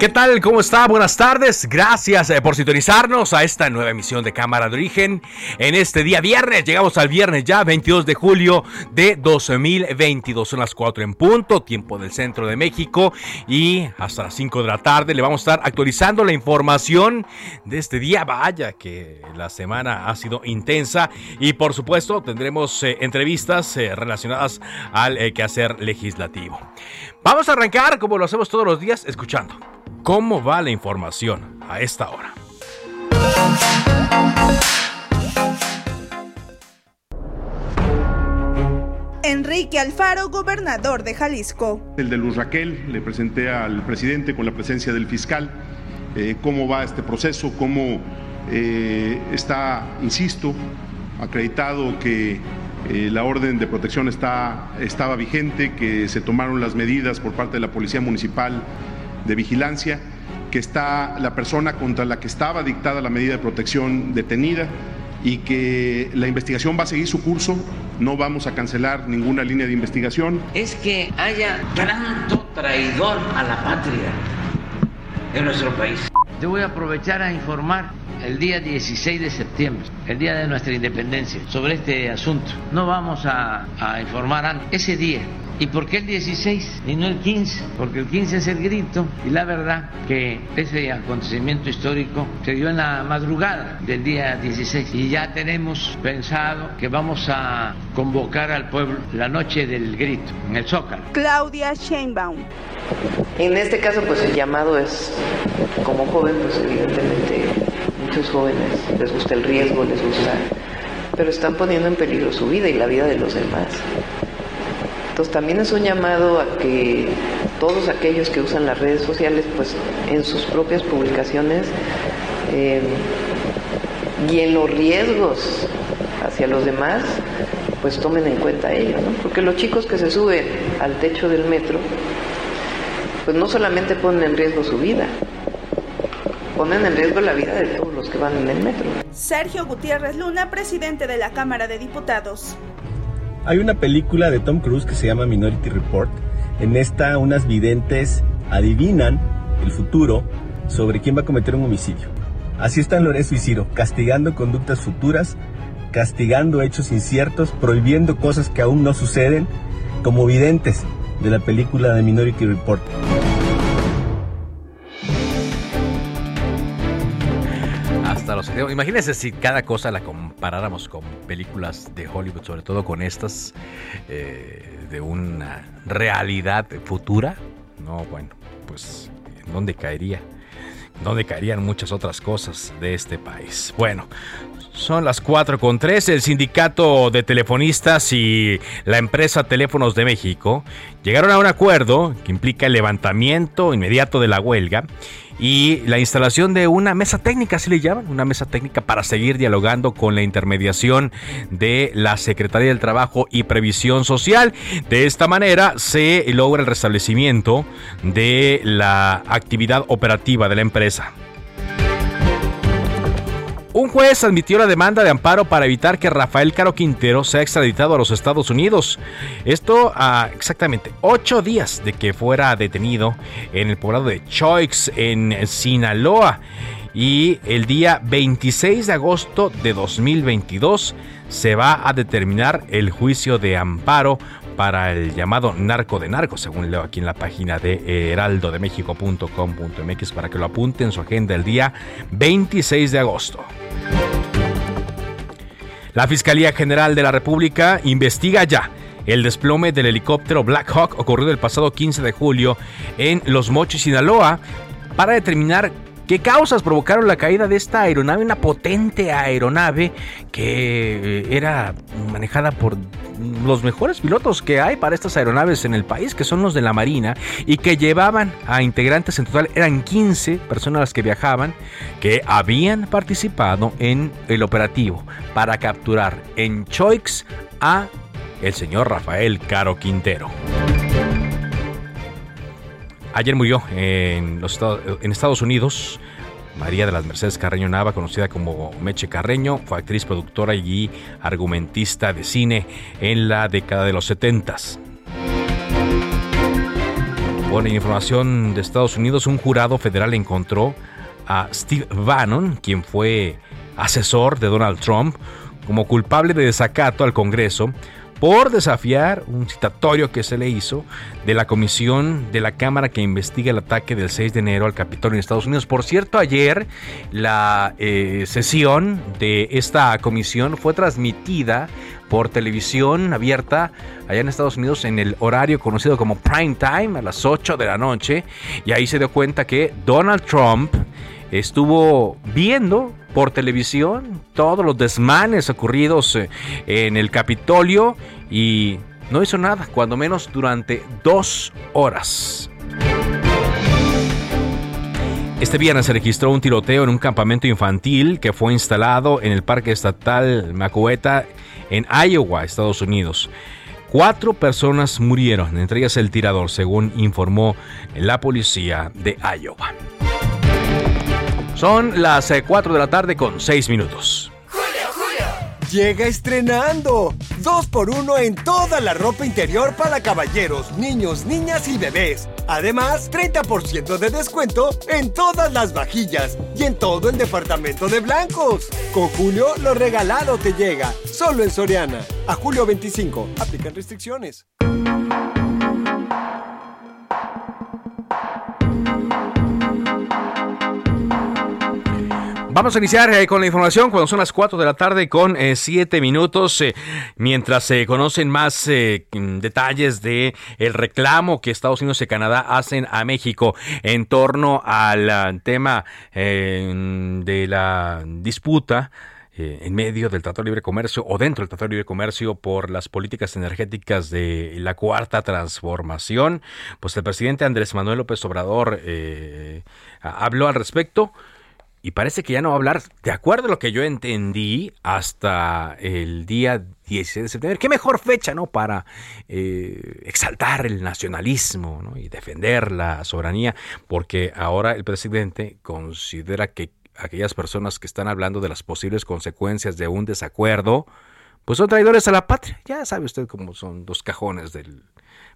¿Qué tal? ¿Cómo está? Buenas tardes. Gracias eh, por sintonizarnos a esta nueva emisión de Cámara de Origen. En este día viernes, llegamos al viernes ya, 22 de julio de 2022. Son las 4 en punto, tiempo del centro de México. Y hasta las 5 de la tarde le vamos a estar actualizando la información de este día. Vaya que la semana ha sido intensa. Y por supuesto, tendremos eh, entrevistas eh, relacionadas al quehacer legislativo. Vamos a arrancar, como lo hacemos todos los días, escuchando cómo va la información a esta hora. Enrique Alfaro, gobernador de Jalisco. El de Luz Raquel, le presenté al presidente con la presencia del fiscal eh, cómo va este proceso, cómo eh, está, insisto, acreditado que eh, la orden de protección está, estaba vigente, que se tomaron las medidas por parte de la Policía Municipal de Vigilancia, que está la persona contra la que estaba dictada la medida de protección detenida y que la investigación va a seguir su curso, no vamos a cancelar ninguna línea de investigación. Es que haya tanto traidor a la patria en nuestro país. Yo voy a aprovechar a informar el día 16 de septiembre, el día de nuestra independencia, sobre este asunto. No vamos a, a informar antes, ese día. ¿Y por qué el 16 y no el 15? Porque el 15 es el grito y la verdad que ese acontecimiento histórico se dio en la madrugada del día 16 y ya tenemos pensado que vamos a convocar al pueblo la noche del grito en el Zócalo. Claudia Sheinbaum. En este caso pues el llamado es como joven pues evidentemente muchos jóvenes les gusta el riesgo, les gusta, pero están poniendo en peligro su vida y la vida de los demás. Entonces también es un llamado a que todos aquellos que usan las redes sociales, pues en sus propias publicaciones eh, y en los riesgos hacia los demás, pues tomen en cuenta ello. Porque los chicos que se suben al techo del metro, pues no solamente ponen en riesgo su vida, ponen en riesgo la vida de todos los que van en el metro. Sergio Gutiérrez Luna, presidente de la Cámara de Diputados. Hay una película de Tom Cruise que se llama Minority Report. En esta unas videntes adivinan el futuro sobre quién va a cometer un homicidio. Así están Lorenzo y Ciro, castigando conductas futuras, castigando hechos inciertos, prohibiendo cosas que aún no suceden, como videntes de la película de Minority Report. Imagínense si cada cosa la comparáramos con películas de Hollywood, sobre todo con estas eh, de una realidad futura. No, bueno, pues ¿en dónde caería? ¿Dónde caerían muchas otras cosas de este país? Bueno, son las 4 con 3. El sindicato de telefonistas y la empresa Teléfonos de México llegaron a un acuerdo que implica el levantamiento inmediato de la huelga y la instalación de una mesa técnica, así le llaman, una mesa técnica para seguir dialogando con la intermediación de la Secretaría del Trabajo y Previsión Social. De esta manera se logra el restablecimiento de la actividad operativa de la empresa. Un juez admitió la demanda de amparo para evitar que Rafael Caro Quintero sea extraditado a los Estados Unidos. Esto a exactamente ocho días de que fuera detenido en el poblado de Choix, en Sinaloa. Y el día 26 de agosto de 2022 se va a determinar el juicio de amparo para el llamado narco de narco, según leo aquí en la página de heraldodemexico.com.mx para que lo apunte en su agenda el día 26 de agosto. La Fiscalía General de la República investiga ya el desplome del helicóptero Black Hawk ocurrido el pasado 15 de julio en Los Mochis, Sinaloa, para determinar ¿Qué causas provocaron la caída de esta aeronave? Una potente aeronave que eh, era manejada por los mejores pilotos que hay para estas aeronaves en el país, que son los de la Marina, y que llevaban a integrantes en total, eran 15 personas las que viajaban, que habían participado en el operativo para capturar en Choix a el señor Rafael Caro Quintero. Ayer murió en, los en Estados Unidos María de las Mercedes Carreño Nava, conocida como Meche Carreño, fue actriz, productora y argumentista de cine en la década de los 70. Por información de Estados Unidos, un jurado federal encontró a Steve Bannon, quien fue asesor de Donald Trump, como culpable de desacato al Congreso por desafiar un citatorio que se le hizo de la comisión de la Cámara que investiga el ataque del 6 de enero al Capitolio en Estados Unidos. Por cierto, ayer la eh, sesión de esta comisión fue transmitida por televisión abierta allá en Estados Unidos en el horario conocido como prime time a las 8 de la noche y ahí se dio cuenta que Donald Trump estuvo viendo por televisión todos los desmanes ocurridos eh, en el Capitolio y no hizo nada, cuando menos durante dos horas. Este viernes se registró un tiroteo en un campamento infantil que fue instalado en el Parque Estatal Macueta en Iowa, Estados Unidos. Cuatro personas murieron, entre ellas el tirador, según informó la policía de Iowa. Son las 4 eh, de la tarde con 6 minutos. ¡Julio, Julio! Llega estrenando. Dos por uno en toda la ropa interior para caballeros, niños, niñas y bebés. Además, 30% de descuento en todas las vajillas y en todo el departamento de blancos. Con Julio, lo regalado te llega. Solo en Soriana. A julio 25. Aplican restricciones. Vamos a iniciar eh, con la información cuando son las 4 de la tarde con 7 eh, minutos, eh, mientras se conocen más detalles de el reclamo que Estados Unidos y Canadá hacen a México en torno al tema de la disputa en medio del Tratado de Libre Comercio o dentro del Tratado de Libre Comercio por las políticas energéticas de la Cuarta Transformación, pues el presidente Andrés Manuel López Obrador habló al respecto y parece que ya no va a hablar, de acuerdo a lo que yo entendí, hasta el día 16 de septiembre. Qué mejor fecha, ¿no? Para eh, exaltar el nacionalismo y defender la soberanía, porque ahora el presidente considera que aquellas personas que están hablando de las posibles consecuencias de un desacuerdo, pues son traidores a la patria. Ya sabe usted cómo son dos cajones del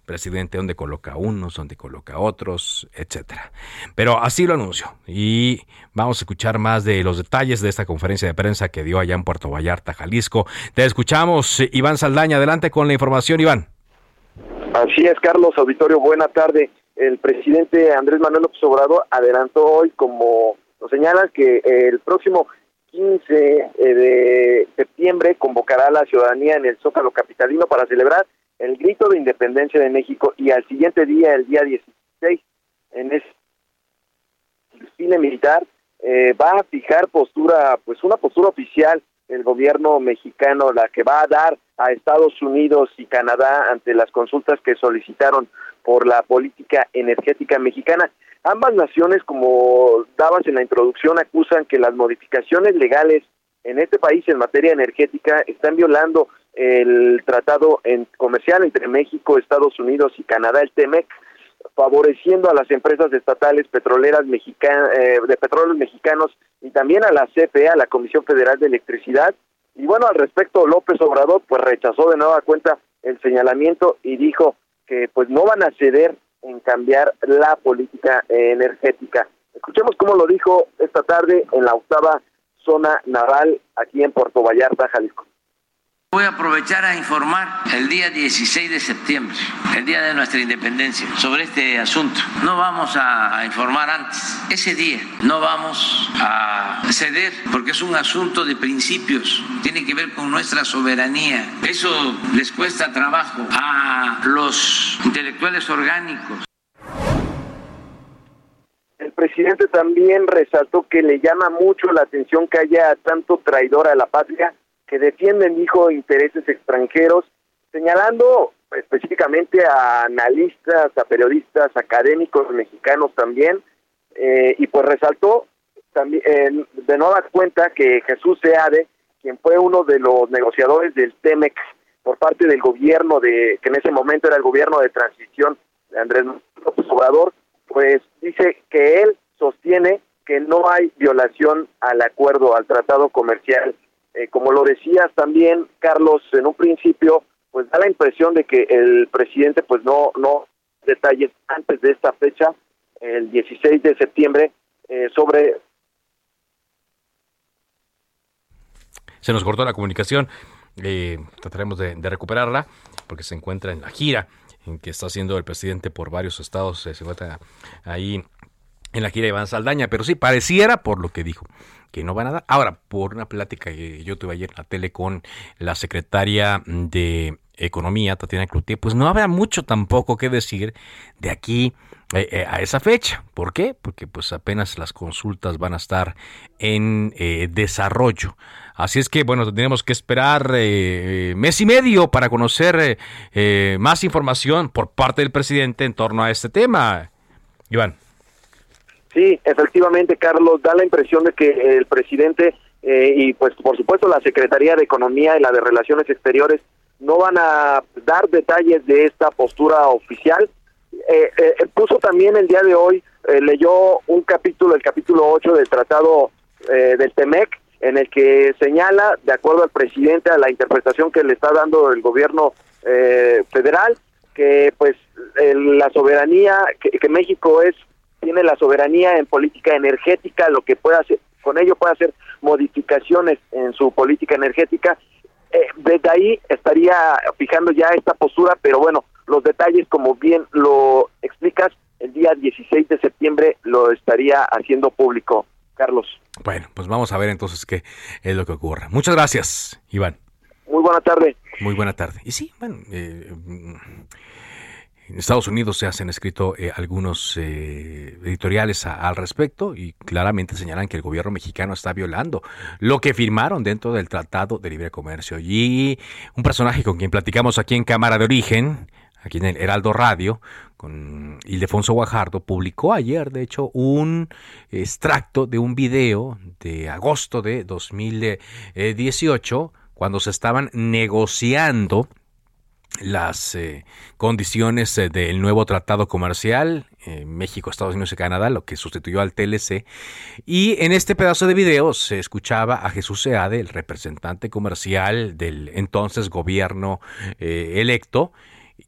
presidente, donde coloca unos, donde coloca otros, etcétera. Pero así lo anunció. Y vamos a escuchar más de los detalles de esta conferencia de prensa que dio allá en Puerto Vallarta, Jalisco. Te escuchamos, Iván Saldaña. Adelante con la información, Iván. Así es, Carlos Auditorio. Buena tarde. El presidente Andrés Manuel López Obrador adelantó hoy, como lo señala, que el próximo 15 eh, de septiembre convocará a la ciudadanía en el Zócalo Capitalino para celebrar el grito de independencia de México y al siguiente día, el día 16, en ese cine militar, eh, va a fijar postura, pues una postura oficial el gobierno mexicano, la que va a dar a Estados Unidos y Canadá ante las consultas que solicitaron por la política energética mexicana. Ambas naciones, como dabas en la introducción, acusan que las modificaciones legales en este país en materia energética están violando el tratado en, comercial entre México, Estados Unidos y Canadá, el TEMEC. favoreciendo a las empresas estatales petroleras mexicanas, eh, de petróleos mexicanos y también a la CFE, a la Comisión Federal de Electricidad. Y bueno, al respecto, López Obrador pues rechazó de nueva cuenta el señalamiento y dijo que pues no van a ceder en cambiar la política energética. Escuchemos cómo lo dijo esta tarde en la octava zona naval aquí en Puerto Vallarta, Jalisco. Voy a aprovechar a informar el día 16 de septiembre, el día de nuestra independencia, sobre este asunto. No vamos a informar antes, ese día no vamos a ceder porque es un asunto de principios, tiene que ver con nuestra soberanía. Eso les cuesta trabajo a los intelectuales orgánicos. El presidente también resaltó que le llama mucho la atención que haya tanto traidor a la patria que defienden, dijo, intereses extranjeros, señalando específicamente a analistas, a periodistas, académicos mexicanos también, eh, y pues resaltó también eh, de nueva cuenta que Jesús Seade, quien fue uno de los negociadores del TEMEX por parte del gobierno de, que en ese momento era el gobierno de transición de Andrés López Obrador, pues dice que él sostiene que no hay violación al acuerdo, al tratado comercial eh, como lo decías también, Carlos, en un principio, pues da la impresión de que el presidente, pues no, no detalles antes de esta fecha, el 16 de septiembre, eh, sobre... Se nos cortó la comunicación, eh, trataremos de, recuperarla porque se encuentra en la gira en que está haciendo el presidente por varios estados, se encuentra ahí en la gira de Iván Saldaña, pero sí, pareciera por lo que dijo, que no van a dar. Ahora, por una plática que yo tuve ayer en la tele con la secretaria de Economía, Tatiana Cloutier, pues no habrá mucho tampoco que decir de aquí eh, eh, a esa fecha. ¿Por qué? Porque pues apenas las consultas van a estar en eh, desarrollo. Así es que, bueno, tendremos que esperar mes y medio para conocer más información por parte del presidente en torno a este tema. Iván. Sí, efectivamente, Carlos, da la impresión de que el presidente eh, y pues por supuesto la Secretaría de Economía y la de Relaciones Exteriores no van a dar detalles de esta postura oficial. Eh, eh, puso también el día de hoy, leyó un capítulo, el capítulo 8 del Tratado del TEMEC, en el que señala, de acuerdo al presidente, a la interpretación que le está dando el gobierno federal, que pues la soberanía, que México es tiene la soberanía en política energética, lo que puede hacer, con ello puede hacer modificaciones en su política energética. Eh, desde ahí estaría fijando ya esta postura, pero bueno, los detalles, como bien lo explicas, el día 16 de septiembre lo estaría haciendo público, Carlos. Bueno, pues vamos a ver entonces qué es lo que ocurre. Muchas gracias, Iván. Muy buena tarde. Muy buena tarde. Y sí, bueno, eh, en Estados Unidos se han escrito eh, algunos eh, editoriales al respecto y claramente señalan que el gobierno mexicano está violando lo que firmaron dentro del Tratado de Libre Comercio. Y un personaje con quien platicamos aquí en Cámara de Origen, aquí en el Heraldo Radio, con Ildefonso Guajardo, publicó ayer, de hecho, un extracto de un video de agosto de 2018, cuando se estaban negociando las eh, condiciones eh, del nuevo tratado comercial eh, México, Estados Unidos y Canadá, lo que sustituyó al TLC. Y en este pedazo de video se escuchaba a Jesús Seade, el representante comercial del entonces gobierno electo,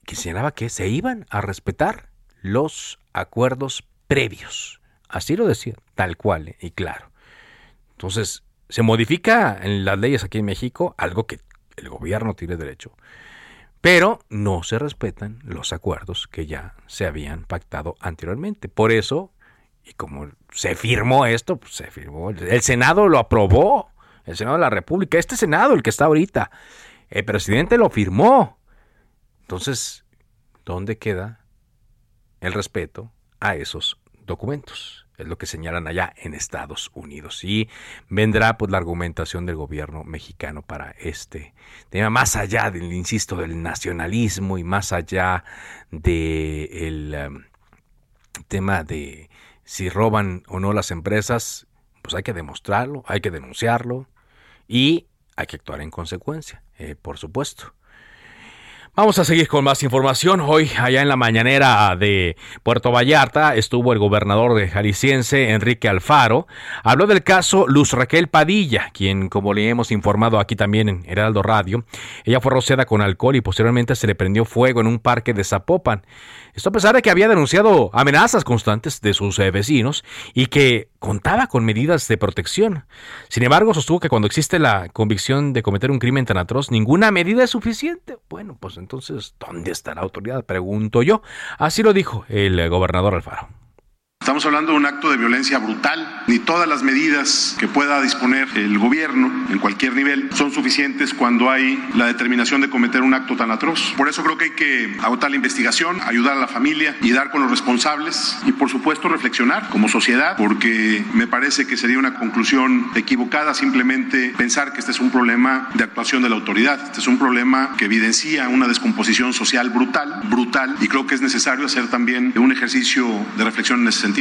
que señalaba que se iban a respetar los acuerdos previos. Así lo decía, tal cual y claro. Entonces, se modifica en las leyes aquí en México algo que el gobierno tiene derecho pero no se respetan los acuerdos que ya se habían pactado anteriormente. Por eso, y como se firmó esto, pues se firmó, el Senado lo aprobó, el Senado de la República, este Senado, el que está ahorita, el presidente lo firmó. Entonces, ¿dónde queda el respeto a esos documentos? Es lo que señalan allá en Estados Unidos. Y vendrá pues la argumentación del gobierno mexicano para este tema, más allá del, insisto, del nacionalismo y más allá del um, tema de si roban o no las empresas, pues hay que demostrarlo, hay que denunciarlo y hay que actuar en consecuencia, eh, por supuesto. Vamos a seguir con más información. Hoy, allá en la mañanera de Puerto Vallarta, estuvo el gobernador de Jalisciense, Enrique Alfaro. Habló del caso Luz Raquel Padilla, quien, como le hemos informado aquí también en Heraldo Radio, ella fue rociada con alcohol y posteriormente se le prendió fuego en un parque de Zapopan. Esto a pesar de que había denunciado amenazas constantes de sus eh, vecinos y que contaba con medidas de protección. Sin embargo, sostuvo que cuando existe la convicción de cometer un crimen tan atroz, ninguna medida es suficiente. Bueno, pues entonces, ¿dónde está la autoridad? Pregunto yo. Así lo dijo el eh, gobernador Alfaro. Estamos hablando de un acto de violencia brutal. Ni todas las medidas que pueda disponer el gobierno en cualquier nivel son suficientes cuando hay la determinación de cometer un acto tan atroz. Por eso creo que hay que agotar la investigación, ayudar a la familia y dar con los responsables y por supuesto reflexionar como sociedad porque me parece que sería una conclusión equivocada simplemente pensar que este es un problema de actuación de la autoridad. Este es un problema que evidencia una descomposición social brutal, brutal y creo que es necesario hacer también un ejercicio de reflexión en ese sentido.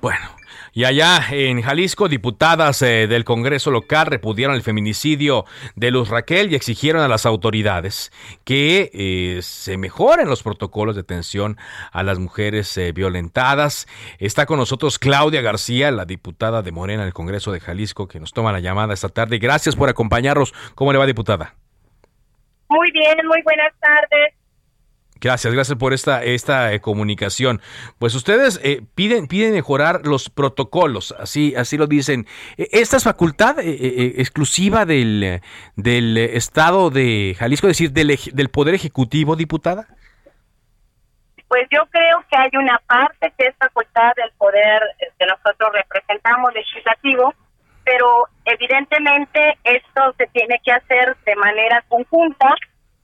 Bueno, y allá en Jalisco, diputadas eh, del Congreso local repudiaron el feminicidio de Luz Raquel y exigieron a las autoridades que eh, se mejoren los protocolos de atención a las mujeres eh, violentadas. Está con nosotros Claudia García, la diputada de Morena en el Congreso de Jalisco, que nos toma la llamada esta tarde. Gracias por acompañarnos. ¿Cómo le va, diputada? Muy bien, muy buenas tardes. Gracias, gracias por esta, esta eh, comunicación. Pues ustedes eh, piden, piden mejorar los protocolos, así, así lo dicen. E, ¿Esta es facultad eh, exclusiva del, del Estado de Jalisco, es decir, del, del Poder Ejecutivo, diputada? Pues yo creo que hay una parte que es facultad del poder que nosotros representamos legislativo, pero evidentemente esto se tiene que hacer de manera conjunta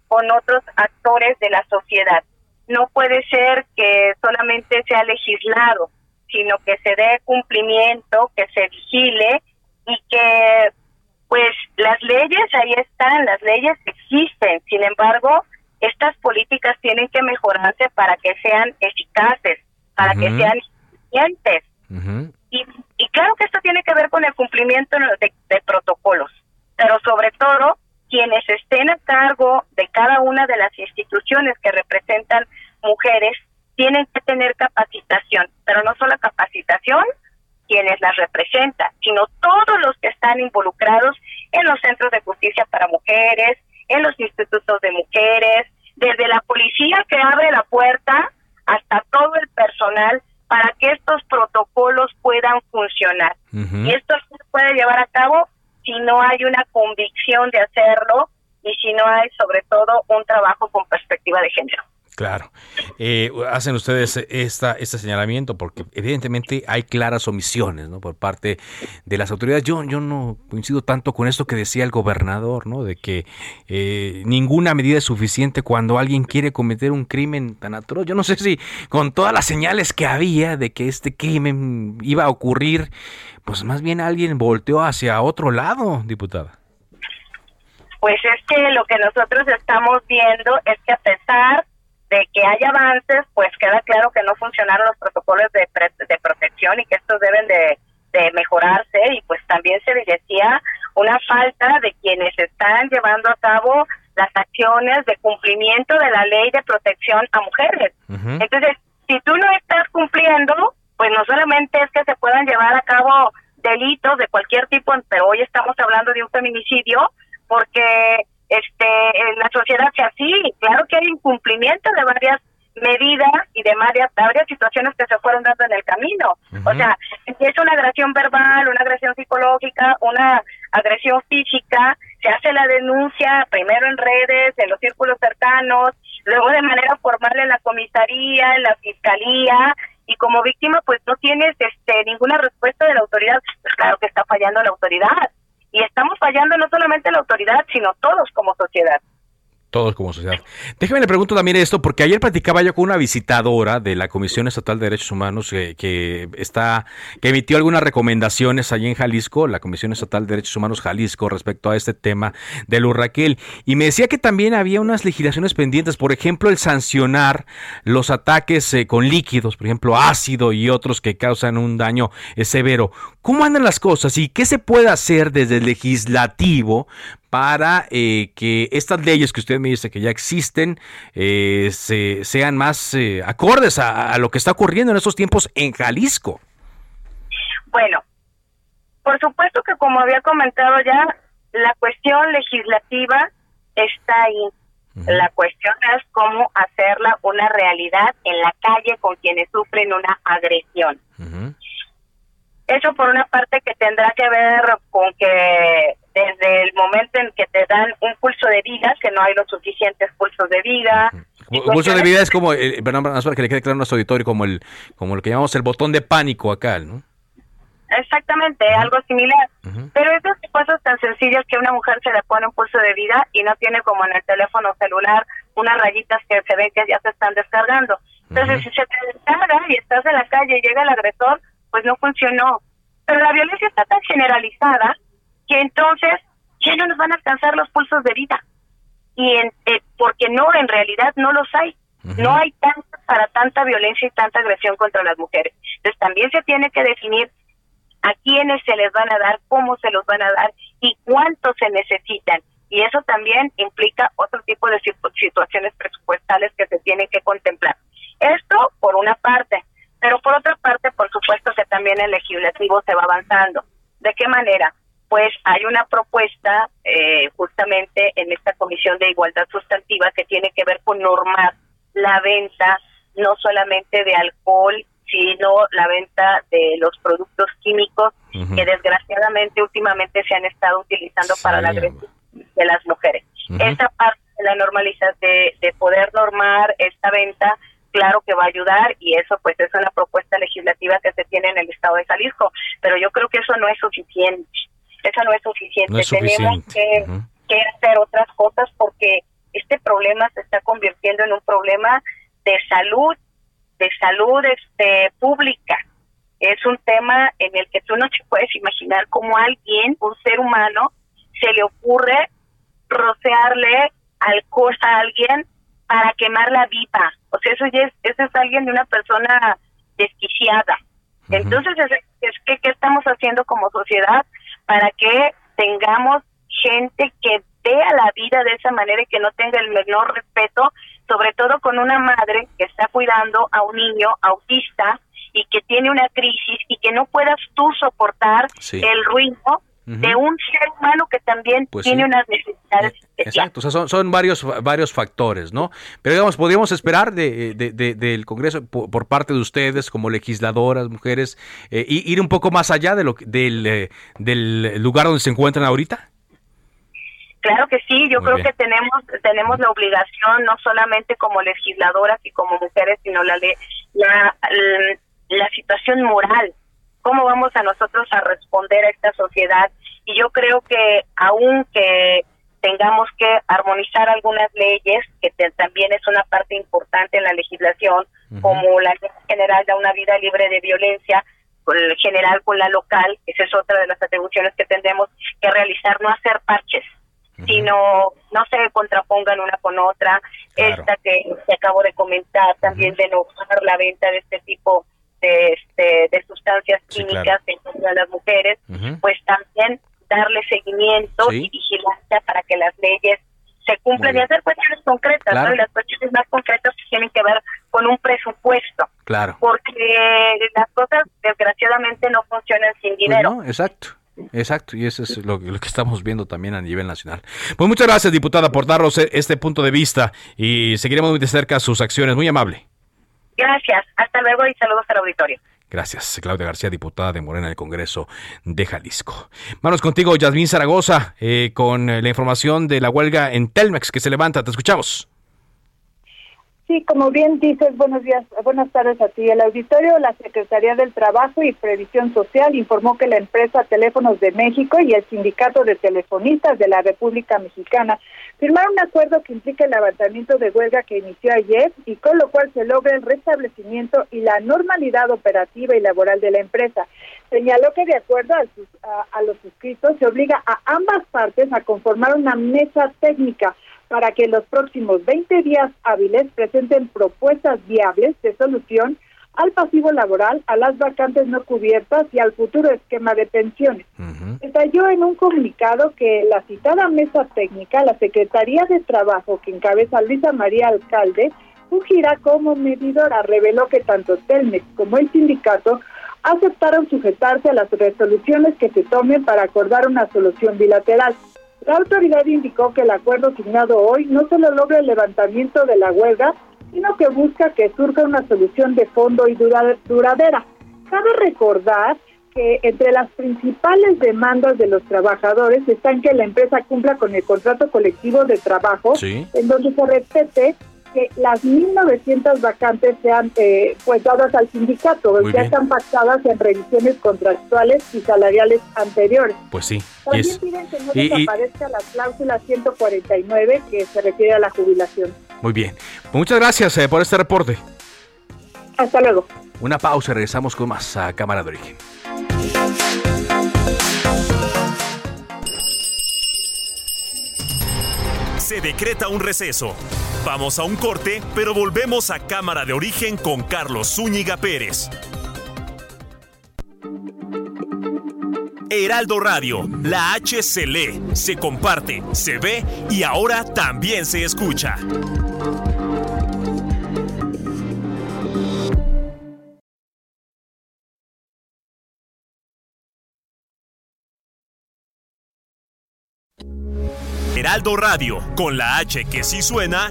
con otros actores de la sociedad. No puede ser que solamente sea legislado, sino que se dé cumplimiento, que se vigile y que pues las leyes ahí están, las leyes existen. Sin embargo, estas políticas tienen que mejorarse para que sean eficaces, para que sean eficientes. y, y, claro que esto tiene que ver con el cumplimiento de protocolos, pero sobre todo quienes estén a cargo de cada una de las instituciones que representan mujeres tienen que tener capacitación, pero no solo capacitación quienes las representan, sino todos los que están involucrados en los centros de justicia para mujeres, en los institutos de mujeres, desde la policía que abre la puerta hasta todo el personal para que estos protocolos puedan funcionar. Y esto se puede llevar a cabo si no hay una convicción de hacerlo y si no hay sobre todo un trabajo con perspectiva de género. Claro. Eh, hacen ustedes esta, este señalamiento porque evidentemente hay claras omisiones ¿no? por parte de las autoridades. Yo, yo no coincido tanto con esto que decía el gobernador, ¿no? de que eh, ninguna medida es suficiente cuando alguien quiere cometer un crimen tan atroz. Yo no sé si con todas las señales que había de que este crimen iba a ocurrir, pues más bien alguien volteó hacia otro lado, diputada. Pues es que lo que nosotros estamos viendo es que a pesar de que hay avances, pues queda claro que no funcionaron los protocolos de, de protección y que estos deben de, de mejorarse y pues también se decía una falta de quienes están llevando a cabo las acciones de cumplimiento de la ley de protección a mujeres. Entonces, si tú no estás cumpliendo, pues no solamente es que se puedan llevar a cabo delitos de cualquier tipo, pero hoy estamos hablando de un feminicidio, porque este la sociedad sea así. Claro que hay incumplimiento de varias medidas y de varias, varias situaciones que se fueron dando en el camino. O sea, es una agresión verbal, una agresión psicológica, una agresión física, se hace la denuncia primero en redes, en los círculos cercanos, luego de manera formal en la comisaría, en la fiscalía, y como víctima pues no tienes este ninguna respuesta de la autoridad, pues claro que está fallando la autoridad. Y estamos fallando no solamente la autoridad, sino todos como sociedad todos como sociedad. Déjeme le pregunto también esto, porque ayer platicaba yo con una visitadora de la Comisión Estatal de Derechos Humanos que, está, que emitió algunas recomendaciones allí en Jalisco, la Comisión Estatal de Derechos Humanos Jalisco, respecto a este tema de Luz Raquel. Y me decía que también había unas legislaciones pendientes, por ejemplo, el sancionar los ataques eh, con líquidos, por ejemplo, ácido y otros que causan un daño eh, severo. ¿Cómo andan las cosas y qué se puede hacer desde el legislativo para eh, que estas leyes que usted me dice que ya existen eh, se, sean más eh, acordes a, lo que está ocurriendo en estos tiempos en Jalisco? Bueno, por supuesto que como había comentado ya, la cuestión legislativa está ahí. La cuestión es cómo hacerla una realidad en la calle con quienes sufren una agresión. Eso por una parte que tendrá que ver con que desde el momento en que te dan un pulso de vida, que no hay los suficientes pulsos de vida. Pulso de vida es como, eh, perdón, que le quede claro a nuestro auditorio, como el, como lo que llamamos el botón de pánico acá, ¿no? Exactamente, algo similar. Pero esas cosas tan sencillas que una mujer se le pone un pulso de vida y no tiene como en el teléfono celular unas rayitas que se ven que ya se están descargando. Entonces, si se te descarga y estás en la calle y llega el agresor, pues no funcionó. Pero la violencia está tan generalizada que entonces ya no nos van a alcanzar los pulsos de vida. Y en, eh, porque no, en realidad no los hay. No hay tanto para tanta violencia y tanta agresión contra las mujeres. Entonces también se tiene que definir a quiénes se les van a dar, cómo se los van a dar y cuánto se necesitan. Y eso también implica otro tipo de situaciones presupuestales que se tienen que contemplar. Esto por una parte, pero por otra parte, por supuesto que también el legislativo se va avanzando. ¿De qué manera? Pues hay una propuesta eh, justamente en esta Comisión de Igualdad Sustantiva que tiene que ver con normar la venta no solamente de alcohol sino la venta de los productos químicos que desgraciadamente últimamente se han estado utilizando para la agresión de las mujeres. Esa parte de la normalización, de, de poder normar esta venta, claro que va a ayudar y eso pues es una propuesta legislativa que se tiene en el estado de Jalisco, pero yo creo que eso no es suficiente. Eso no es suficiente. Tenemos que, que hacer otras cosas porque este problema se está convirtiendo en un problema de salud de salud este, pública. Es un tema en el que tú no te puedes imaginar cómo alguien, un ser humano, se le ocurre rociarle alcohol a alguien para quemarla viva. O sea, eso, es, eso es alguien de una persona desquiciada. Entonces, es, que, ¿qué estamos haciendo como sociedad para que tengamos gente que vea la vida de esa manera y que no tenga el menor respeto sobre todo con una madre que está cuidando a un niño autista y que tiene una crisis y que no puedas tú soportar el ruido de un ser humano que también pues tiene unas necesidades eh, Exacto, o sea, son, son varios, varios factores, ¿no? Pero digamos, podríamos esperar de, del Congreso por, parte de ustedes como legisladoras, mujeres, eh, ir un poco más allá de lo, del, eh, del lugar donde se encuentran ahorita. Claro que sí, yo creo que tenemos tenemos la obligación no solamente como legisladoras y como mujeres, sino la la, la situación moral. ¿Cómo vamos a nosotros a responder a esta sociedad? Y yo creo que aunque tengamos que armonizar algunas leyes, que también es una parte importante en la legislación, como la ley general de una vida libre de violencia, general con la local, esa es otra de las atribuciones que tendremos que realizar, no hacer parches, sino no se contrapongan una con otra. Esta que, se acabo de comentar también de no la venta de este tipo de, este, de sustancias químicas en contra de las mujeres, pues también darle seguimiento y vigilancia para que las leyes se cumplan y hacer cuestiones concretas, Y las cuestiones más concretas tienen que ver con un presupuesto. Claro. Porque las cosas desgraciadamente no funcionan sin pues dinero. exacto. Exacto, y eso es lo, que estamos viendo también a nivel nacional. Pues muchas gracias, diputada, por darnos e, este punto de vista y seguiremos muy de cerca sus acciones. Muy amable. Gracias, hasta luego y saludos al auditorio. Gracias, Claudia García, diputada de Morena del Congreso de Jalisco. Manos contigo, Yasmín Zaragoza, eh, con la información de la huelga en Telmex que se levanta. Te escuchamos. Sí, como bien dices, buenos días, buenas tardes a ti. El auditorio, la Secretaría del Trabajo y Previsión Social informó que la empresa Teléfonos de México y el Sindicato de Telefonistas de la República Mexicana firmaron un acuerdo que implica el levantamiento de huelga que inició ayer y con lo cual se logra el restablecimiento y la normalidad operativa y laboral de la empresa. Señaló que de acuerdo a, a los suscritos se obliga a ambas partes a conformar una mesa técnica para que los próximos 20 días hábiles presenten propuestas viables de solución al pasivo laboral, a las vacantes no cubiertas y al futuro esquema de pensiones. Detalló en un comunicado que la citada mesa técnica, la Secretaría de Trabajo que encabeza Luisa María Alcalde, fungirá como medidora. Reveló que tanto Telmex como el sindicato aceptaron sujetarse a las resoluciones que se tomen para acordar una solución bilateral. La autoridad indicó que el acuerdo signado hoy no solo logra el levantamiento de la huelga, sino que busca que surja una solución de fondo y duradera. Cabe recordar que entre las principales demandas de los trabajadores están que la empresa cumpla con el contrato colectivo de trabajo, en donde se respete que las 1.900 vacantes sean eh, pues dadas al sindicato, ya están pactadas en revisiones contractuales y salariales anteriores. Pues sí. También piden que no desaparezca la cláusula 149 que se refiere a la jubilación. Muy bien. Muchas gracias eh, por este reporte. Hasta luego. Una pausa y regresamos con más a Cámara de Origen. Se decreta un receso. Vamos a un corte, pero volvemos a Cámara de Origen con Carlos Zúñiga Pérez. Heraldo Radio, la H se lee, se comparte, se ve y ahora también se escucha. Heraldo Radio, con la H que sí suena.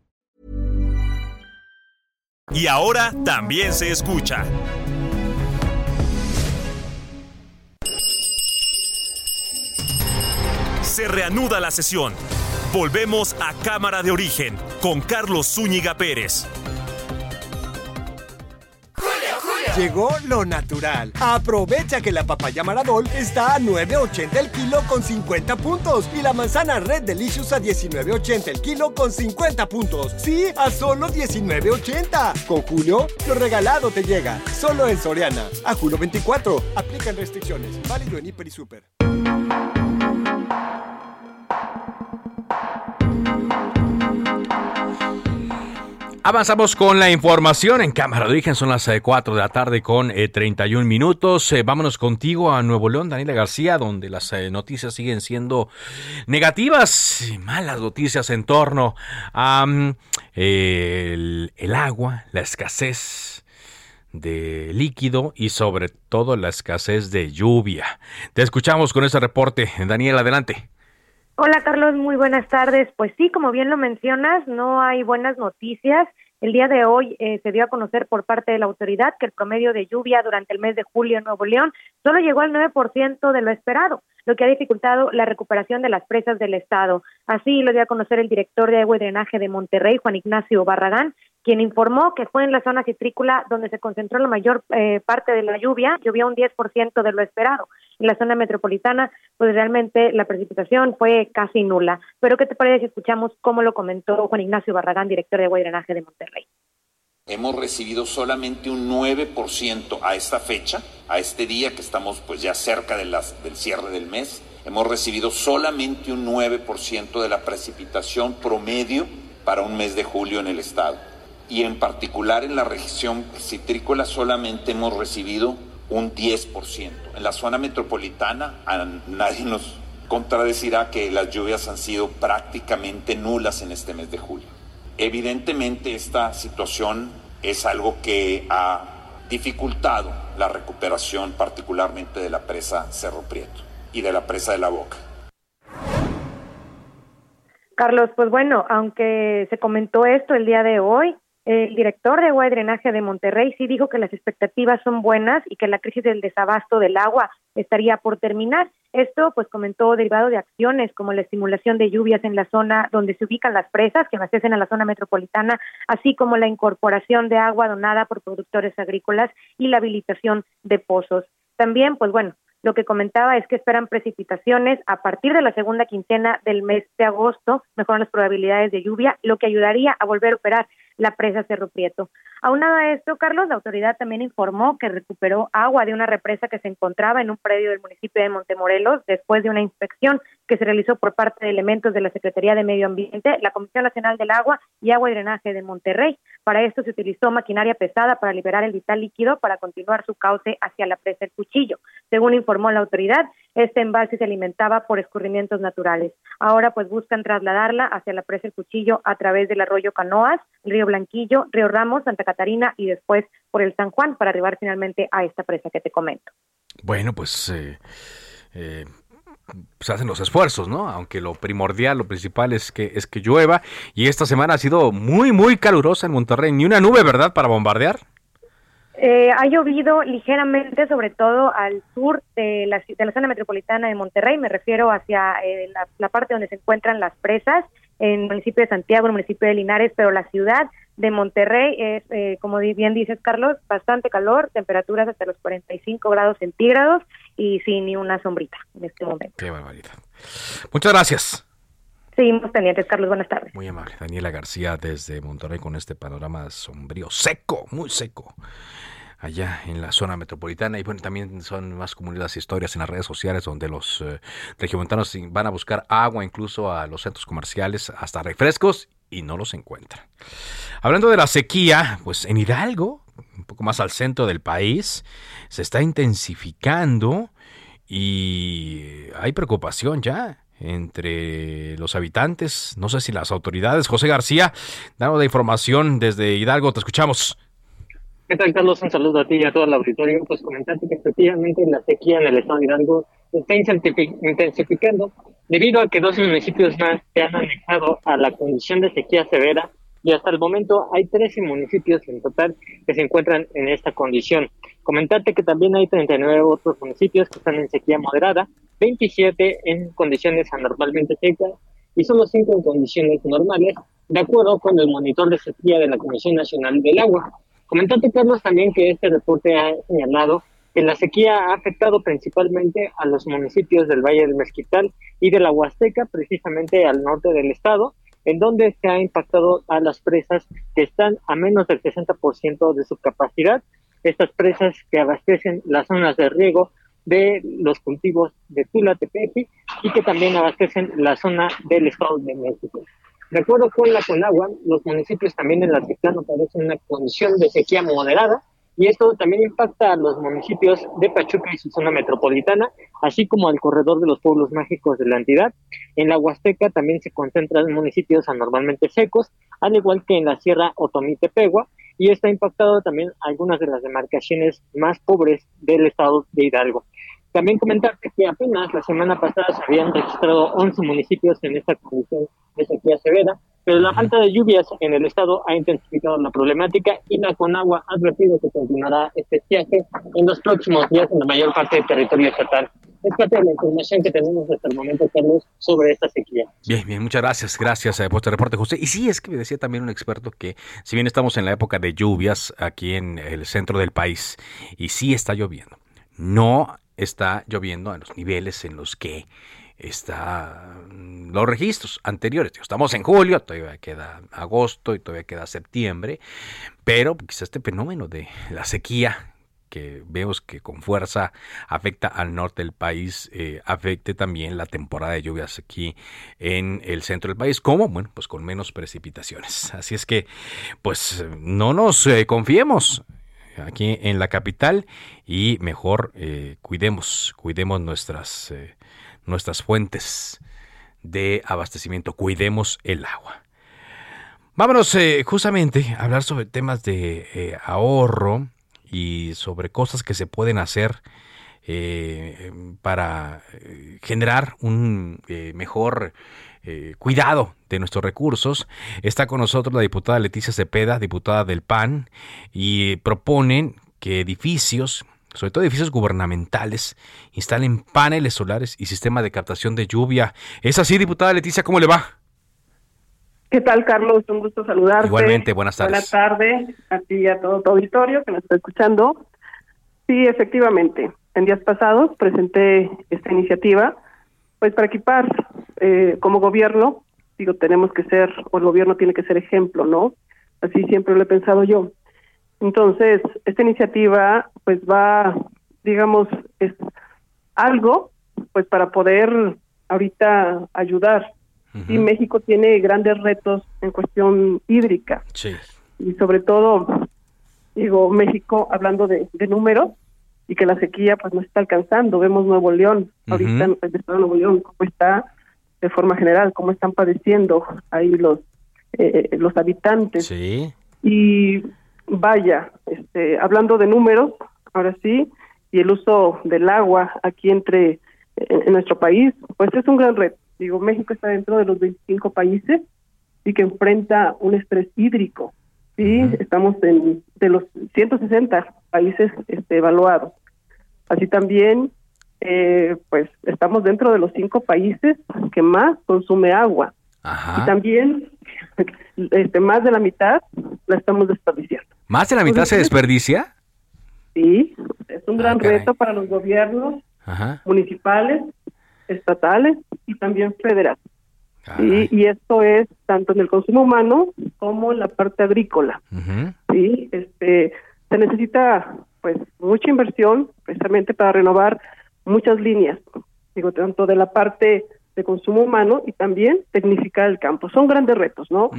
Y ahora también se escucha. Se reanuda la sesión. Volvemos a Cámara de Origen con Carlos Zúñiga Pérez. Llegó lo natural. Aprovecha que la papaya Maradol está a 9.80 el kilo con 50 puntos y la manzana Red Delicious a 19.80 el kilo con 50 puntos. Sí, a solo 19.80. Con Julio, lo regalado te llega. Solo en Soriana. A Julio 24. Aplican restricciones. Válido en Hiper y Super. Avanzamos con la información en Cámara de Origen, son las 4 eh, de la tarde con 31 eh, minutos. Eh, vámonos contigo a Nuevo León, Daniela García, donde las noticias siguen siendo negativas, malas noticias en torno a mm, el agua, la escasez de líquido y sobre todo la escasez de lluvia. Te escuchamos con ese reporte. Daniel, adelante. Hola Carlos, muy buenas tardes. Pues sí, como bien lo mencionas, no hay buenas noticias. El día de hoy eh, se dio a conocer por parte de la autoridad que el promedio de lluvia durante el mes de julio en Nuevo León solo llegó al 9% de lo esperado, lo que ha dificultado la recuperación de las presas del Estado. Así lo dio a conocer el director de agua y drenaje de Monterrey, Juan Ignacio Barragán, quien informó que fue en la zona citrícola donde se concentró la mayor eh, parte de la lluvia, llovió un 10% de lo esperado. En la zona metropolitana, pues realmente la precipitación fue casi nula. Pero ¿qué te parece si escuchamos cómo lo comentó Juan Ignacio Barragán, director de agua de Monterrey? Hemos recibido solamente un 9% a esta fecha, a este día que estamos pues ya cerca del cierre del mes. Hemos recibido solamente un 9% de la precipitación promedio para un mes de julio en el estado y en particular en la región citrícola solamente hemos recibido un 10%. En la zona metropolitana nadie nos contradecirá que las lluvias han sido prácticamente nulas en este mes de julio. Evidentemente esta situación es algo que ha dificultado la recuperación particularmente de la presa Cerro Prieto y de la presa de la Boca. Carlos, pues bueno, aunque se comentó esto el día de hoy, El director de agua y drenaje de Monterrey sí dijo que las expectativas son buenas y que la crisis del desabasto del agua estaría por terminar. Esto, pues, comentó derivado de acciones como la estimulación de lluvias en la zona donde se ubican las presas que abastecen a la zona metropolitana, así como la incorporación de agua donada por productores agrícolas y la habilitación de pozos. También, pues bueno, lo que comentaba es que esperan precipitaciones a partir de la segunda quincena del mes de agosto, mejoran las probabilidades de lluvia, lo que ayudaría a volver a operar la presa Cerro Prieto. Aunado a esto, Carlos, la autoridad también informó que recuperó agua de una represa que se encontraba en un predio del municipio de Montemorelos después de una inspección que se realizó por parte de elementos de la Secretaría de Medio Ambiente, la Comisión Nacional del Agua y Agua y Drenaje de Monterrey. Para esto se utilizó maquinaria pesada para liberar el vital líquido para continuar su cauce hacia la presa El Cuchillo. Según informó la autoridad, este embalse se alimentaba por escurrimientos naturales. Ahora pues buscan trasladarla hacia la presa El Cuchillo a través del arroyo Canoas, Río Blanquillo, Río Ramos, Santa Catarina y después por el San Juan para arribar finalmente a esta presa que te comento. Bueno, pues eh, eh, se hacen los esfuerzos, ¿no? Aunque lo primordial, lo principal es que es que llueva y esta semana ha sido muy muy calurosa en Monterrey, ni una nube, ¿verdad? Para bombardear. Eh, ha llovido ligeramente, sobre todo al sur de la, de la zona metropolitana de Monterrey, me refiero hacia eh, la, parte donde se encuentran las presas, en el municipio de Santiago, en el municipio de Linares, pero la ciudad de Monterrey es, eh, como bien dices, Carlos, bastante calor, temperaturas hasta los 45 grados centígrados y sin ni una sombrita en este momento. Qué barbaridad. Muchas gracias. Seguimos pendientes, Carlos. Buenas tardes. Muy amable. Daniela García desde Monterrey con este panorama sombrío, seco, muy seco allá en la zona metropolitana y bueno, también son más comunidades historias en las redes sociales donde los eh, regiomontanos van a buscar agua incluso a los centros comerciales, hasta refrescos y no los encuentran. Hablando de la sequía, pues en Hidalgo, un poco más al centro del país, se está intensificando y hay preocupación ya entre los habitantes, no sé si las autoridades. José García, dando de información desde Hidalgo, te escuchamos. ¿Qué tal, Carlos? Un saludo a ti y a todo el auditorio. Pues comentarte que efectivamente la sequía en el estado de Hidalgo está intensificando debido a que dos municipios más se han anexado a la condición de sequía severa y hasta el momento hay 13 municipios en total que se encuentran en esta condición. Comentarte que también hay 39 otros municipios que están en sequía moderada, 27 en condiciones anormalmente secas y solo 5 en condiciones normales, de acuerdo con el monitor de sequía de la Comisión Nacional del Agua. Comentarte, Carlos, también que este reporte ha señalado que la sequía ha afectado principalmente a los municipios del Valle del Mezquital y de la Huasteca, precisamente al norte del estado, en donde se ha impactado a las presas que están a menos del 60% de su capacidad. Estas presas que abastecen las zonas de riego de los cultivos de Tula, Tepeji y que también abastecen la zona del Estado de México. De acuerdo con la Conagua, los municipios también en la altiplano padecen una condición de sequía moderada y esto también impacta a los municipios de Pachuca y su zona metropolitana, así como al corredor de los pueblos mágicos de la entidad. En la Huasteca también se concentran municipios anormalmente secos, al igual que en la Sierra Otomí-Tepegua, y está impactado también algunas de las demarcaciones más pobres del estado de Hidalgo. También comentarte que apenas la semana pasada se habían registrado 11 municipios en esta condición de sequía severa, pero la falta de lluvias en el estado ha intensificado la problemática y la Conagua ha advertido que continuará este viaje en los próximos días en la mayor parte del territorio estatal. Es parte de la información que tenemos hasta el momento, Carlos, sobre esta sequía. Bien, bien, muchas gracias. Gracias eh, por este reporte, José. Y sí, es que me decía también un experto que si bien estamos en la época de lluvias aquí en el centro del país, y sí está lloviendo, no está lloviendo a los niveles en los que está mm, los registros anteriores. Estamos en julio, todavía queda agosto y todavía queda septiembre, pero quizá este fenómeno de la sequía que vemos que con fuerza afecta al norte del país, eh, afecte también la temporada de lluvias aquí en el centro del país, como, bueno, pues con menos precipitaciones. Así es que, pues no nos eh, confiemos aquí en la capital y mejor eh, cuidemos, cuidemos nuestras, eh, nuestras fuentes de abastecimiento, cuidemos el agua. Vámonos eh, justamente a hablar sobre temas de ahorro y sobre cosas que se pueden hacer para generar un mejor eh, cuidado de nuestros recursos. Está con nosotros la diputada Leticia Cepeda, diputada del PAN, y proponen que edificios, sobre todo edificios gubernamentales, instalen paneles solares y sistema de captación de lluvia. ¿Es así, diputada Leticia? ¿Cómo le va? ¿Qué tal, Carlos? Un gusto saludarte. Igualmente, buenas tardes. Buenas tardes a ti y a todo tu auditorio que nos está escuchando. Sí, efectivamente. En días pasados presenté esta iniciativa, pues para equipar eh, como gobierno, digo, tenemos que ser, o el gobierno tiene que ser ejemplo, ¿no? Así siempre lo he pensado yo. Entonces, esta iniciativa, pues va, digamos, es algo, pues para poder ahorita ayudar y México tiene grandes retos en cuestión hídrica. Sí. Y sobre todo, digo, México, hablando de, de números, y que la sequía pues no está alcanzando. Vemos Nuevo León, ahorita el estado de Nuevo León, cómo está de forma general, cómo están padeciendo ahí los eh, los habitantes. Sí. Y vaya, este, hablando de números, ahora sí, y el uso del agua aquí entre en, en nuestro país, pues es un gran reto. Digo, México está dentro de los 25 países y que enfrenta un estrés hídrico. Sí, estamos en de los 160 países este, evaluados. Así también, eh, pues estamos dentro de los cinco países que más consume agua. Y también, este, más de la mitad la estamos desperdiciando. ¿Más de la mitad se desperdicia? Sí, es un gran caray. reto para los gobiernos Ajá. municipales, estatales y también federales. Sí, y esto es tanto en el consumo humano como en la parte agrícola. Sí, este, se necesita pues mucha inversión precisamente para renovar muchas líneas, digo, tanto de la parte de consumo humano y también tecnificar el campo. Son grandes retos, ¿no?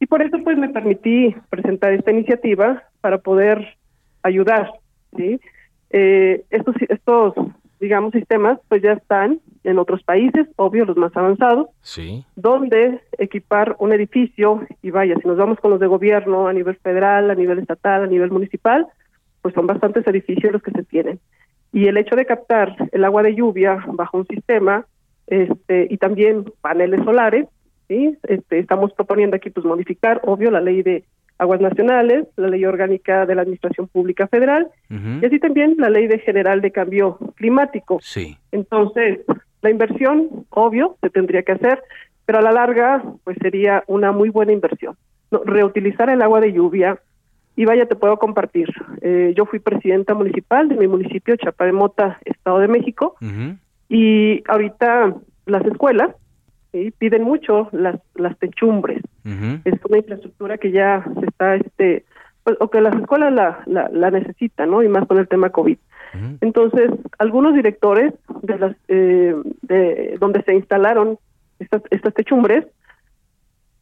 Y por eso pues me permití presentar esta iniciativa para poder ayudar, ¿sí? Eh, estos, estos, digamos, sistemas pues ya están en otros países, obvio, los más avanzados, Sí. donde equipar un edificio, y vaya, si nos vamos con los de gobierno a nivel federal, a nivel estatal, a nivel municipal, pues son bastantes edificios los que se tienen. Y el hecho de captar el agua de lluvia bajo un sistema este, y también paneles solares, ¿sí? este, estamos proponiendo aquí pues modificar, obvio, la ley de aguas nacionales, la ley orgánica de la Administración Pública Federal y así también la ley de general de cambio climático. Sí. Entonces, la inversión, obvio, se tendría que hacer, pero a la larga, pues sería una muy buena inversión. No, reutilizar el agua de lluvia, y vaya, te puedo compartir. Eh, yo fui presidenta municipal de mi municipio, Chapa de Mota, Estado de México, y ahorita las escuelas ¿sí? piden mucho las, las techumbres. Es una infraestructura que ya se está, este, pues, o que las escuelas la, la, la necesitan, ¿no? Y más con el tema COVID. Entonces, algunos directores de las eh, de donde se instalaron estas, estas techumbres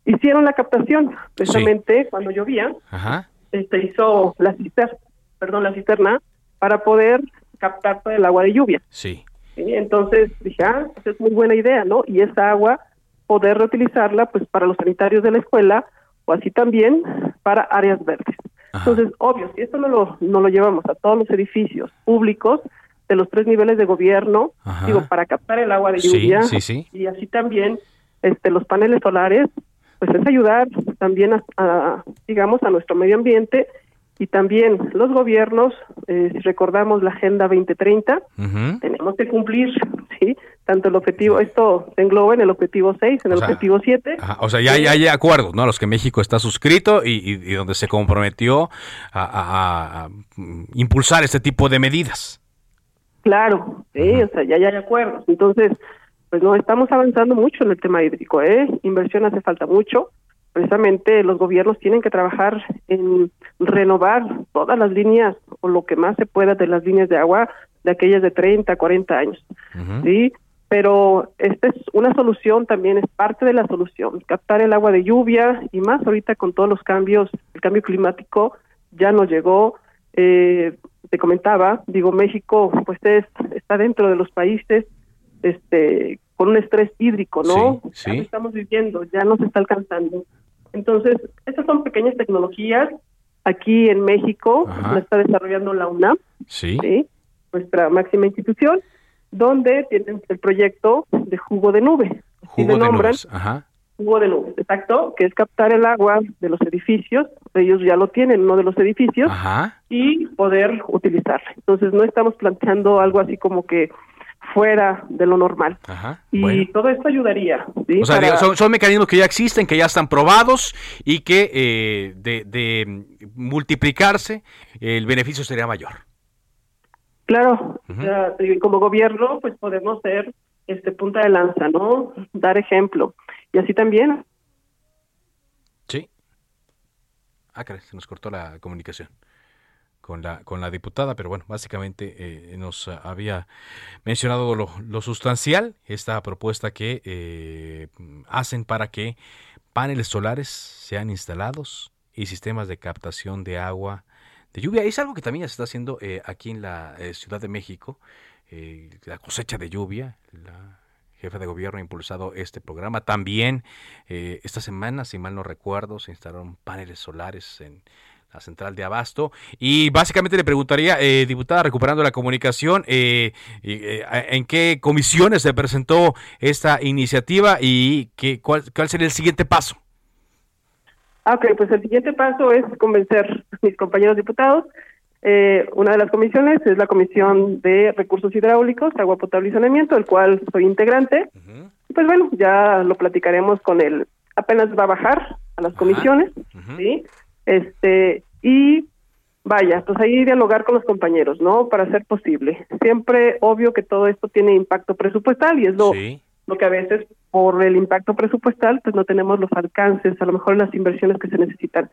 hicieron la captación precisamente cuando llovía, Ajá. Este hizo la cisterna, perdón, la cisterna para poder captar todo el agua de lluvia. Sí. Entonces dije, ah, pues es muy buena idea, ¿no? Y esa agua poder reutilizarla pues para los sanitarios de la escuela o así también para áreas verdes. Entonces, obvio, si esto no lo, no lo llevamos a todos los edificios públicos de los tres niveles de gobierno, Ajá. digo, para captar el agua de Sí, lluvia sí, sí. y así también este los paneles solares, pues es ayudar también a, a, digamos, a nuestro medio ambiente y también los gobiernos, eh, si recordamos la Agenda 2030, tenemos que cumplir, ¿sí? Tanto el objetivo, esto se engloba en el objetivo 6, en el sea, objetivo 7. Ajá, O sea, ya hay, hay acuerdos, ¿no? A los que México está suscrito y, y- y donde se comprometió a, a- a- a, impulsar este tipo de medidas. Claro, sí, o sea, ya, ya hay acuerdos. Entonces, pues no, estamos avanzando mucho en el tema hídrico, ¿eh? Inversión hace falta mucho. Precisamente los gobiernos tienen que trabajar en renovar todas las líneas o lo que más se pueda de las líneas de agua de aquellas de 30, 40 años. ¿sí? Pero esta es una solución, también es parte de la solución, captar el agua de lluvia y más ahorita con todos los cambios, el cambio climático ya nos llegó, eh, te comentaba, digo, México pues es, está dentro de los países este con un estrés hídrico, ¿no? Sí, sí. Ya lo estamos viviendo, ya nos está alcanzando. Entonces, estas son pequeñas tecnologías. Aquí en México Ajá. la está desarrollando la UNAM, Sí. ¿sí? nuestra máxima institución, donde tienen el proyecto de jugo de nube. Jugo de nubes, ajá. Jugo de nube, exacto, que es captar el agua de los edificios, ellos ya lo tienen, uno de los edificios, y poder utilizarlo. Entonces no estamos planteando algo así como que fuera de lo normal. y todo esto ayudaría. O sea, son, mecanismos que ya existen, que ya están probados y que eh, de, de, multiplicarse el beneficio sería mayor. Claro, como gobierno pues podemos ser este punta de lanza, ¿no? Dar ejemplo. Y así también. Sí. Ah, caray, se nos cortó la comunicación con la, con la diputada, pero bueno, básicamente eh, nos había mencionado lo, lo, sustancial, esta propuesta que eh, hacen para que paneles solares sean instalados y sistemas de captación de agua de lluvia. Es algo que también se está haciendo eh, aquí en la Ciudad de México, la cosecha de lluvia, la jefe de gobierno ha impulsado este programa. También esta semana, si mal no recuerdo, se instalaron paneles solares en la central de Abasto. Y básicamente le preguntaría, eh, diputada, recuperando la comunicación, eh, eh, ¿en qué comisiones se presentó esta iniciativa y qué, cuál, cuál sería el siguiente paso? Ah, ok, pues el siguiente paso es convencer a mis compañeros diputados. una de las comisiones es la Comisión de Recursos Hidráulicos, Agua Potable y Saneamiento, del cual soy integrante. Pues bueno, ya lo platicaremos con él. Apenas va a bajar a las comisiones, ¿sí? Este, y vaya, pues ahí dialogar con los compañeros, ¿no? Para ser posible. Siempre obvio que todo esto tiene impacto presupuestal y es lo, lo que a veces por el impacto presupuestal pues no tenemos los alcances, a lo mejor las inversiones que se necesitan.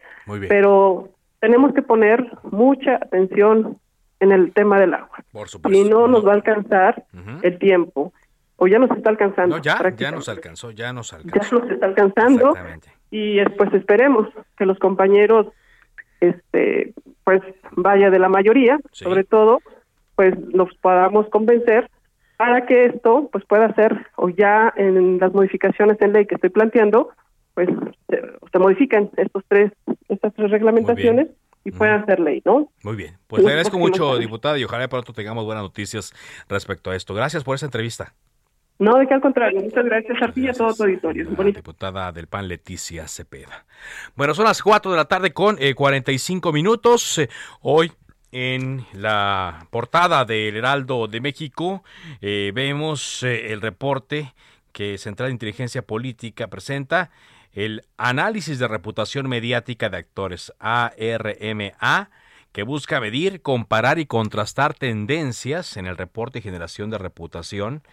Pero tenemos que poner mucha atención en el tema del agua. Por supuesto. Y no nos va a alcanzar el tiempo. O ya nos está alcanzando. No, ya, ya nos alcanzó, ya nos alcanzó. Ya nos está alcanzando. Y pues esperemos que los compañeros, este, pues vaya de la mayoría, sobre todo, pues nos podamos convencer para que esto pues pueda ser, o ya en las modificaciones en ley que estoy planteando, pues se, modifiquen estos tres, estas tres reglamentaciones y puedan ser ley, ¿no? Muy bien. Pues le agradezco mucho, diputada, y ojalá pronto tengamos buenas noticias respecto a esto. Gracias por esa entrevista. No, de qué al contrario. Muchas gracias a ti y a todo tu auditorio. diputada del PAN, Leticia Cepeda. Bueno, son las 4 de la tarde con 45 eh, minutos. Eh, hoy en la portada del Heraldo de México eh, vemos el reporte que Central de Inteligencia Política presenta, el análisis de reputación mediática de actores, ARMA, que busca medir, comparar y contrastar tendencias en el reporte y generación de reputación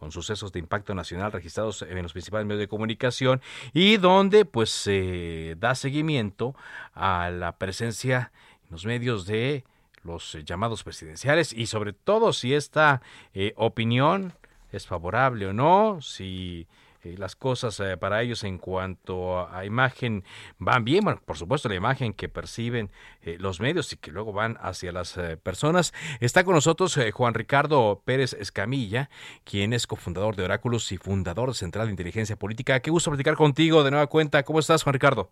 con sucesos de impacto nacional registrados en los principales medios de comunicación y donde pues se da seguimiento a la presencia en los medios de los llamados presidenciales y sobre todo si esta eh, opinión es favorable o no, si eh, las cosas eh, para ellos en cuanto a, imagen van bien, bueno, por supuesto la imagen que perciben eh, los medios y que luego van hacia las personas. Está con nosotros Juan Ricardo Pérez Escamilla, quien es cofundador de Oráculos y fundador de Central de Inteligencia Política. Qué gusto platicar contigo de nueva cuenta. ¿Cómo estás, Juan Ricardo?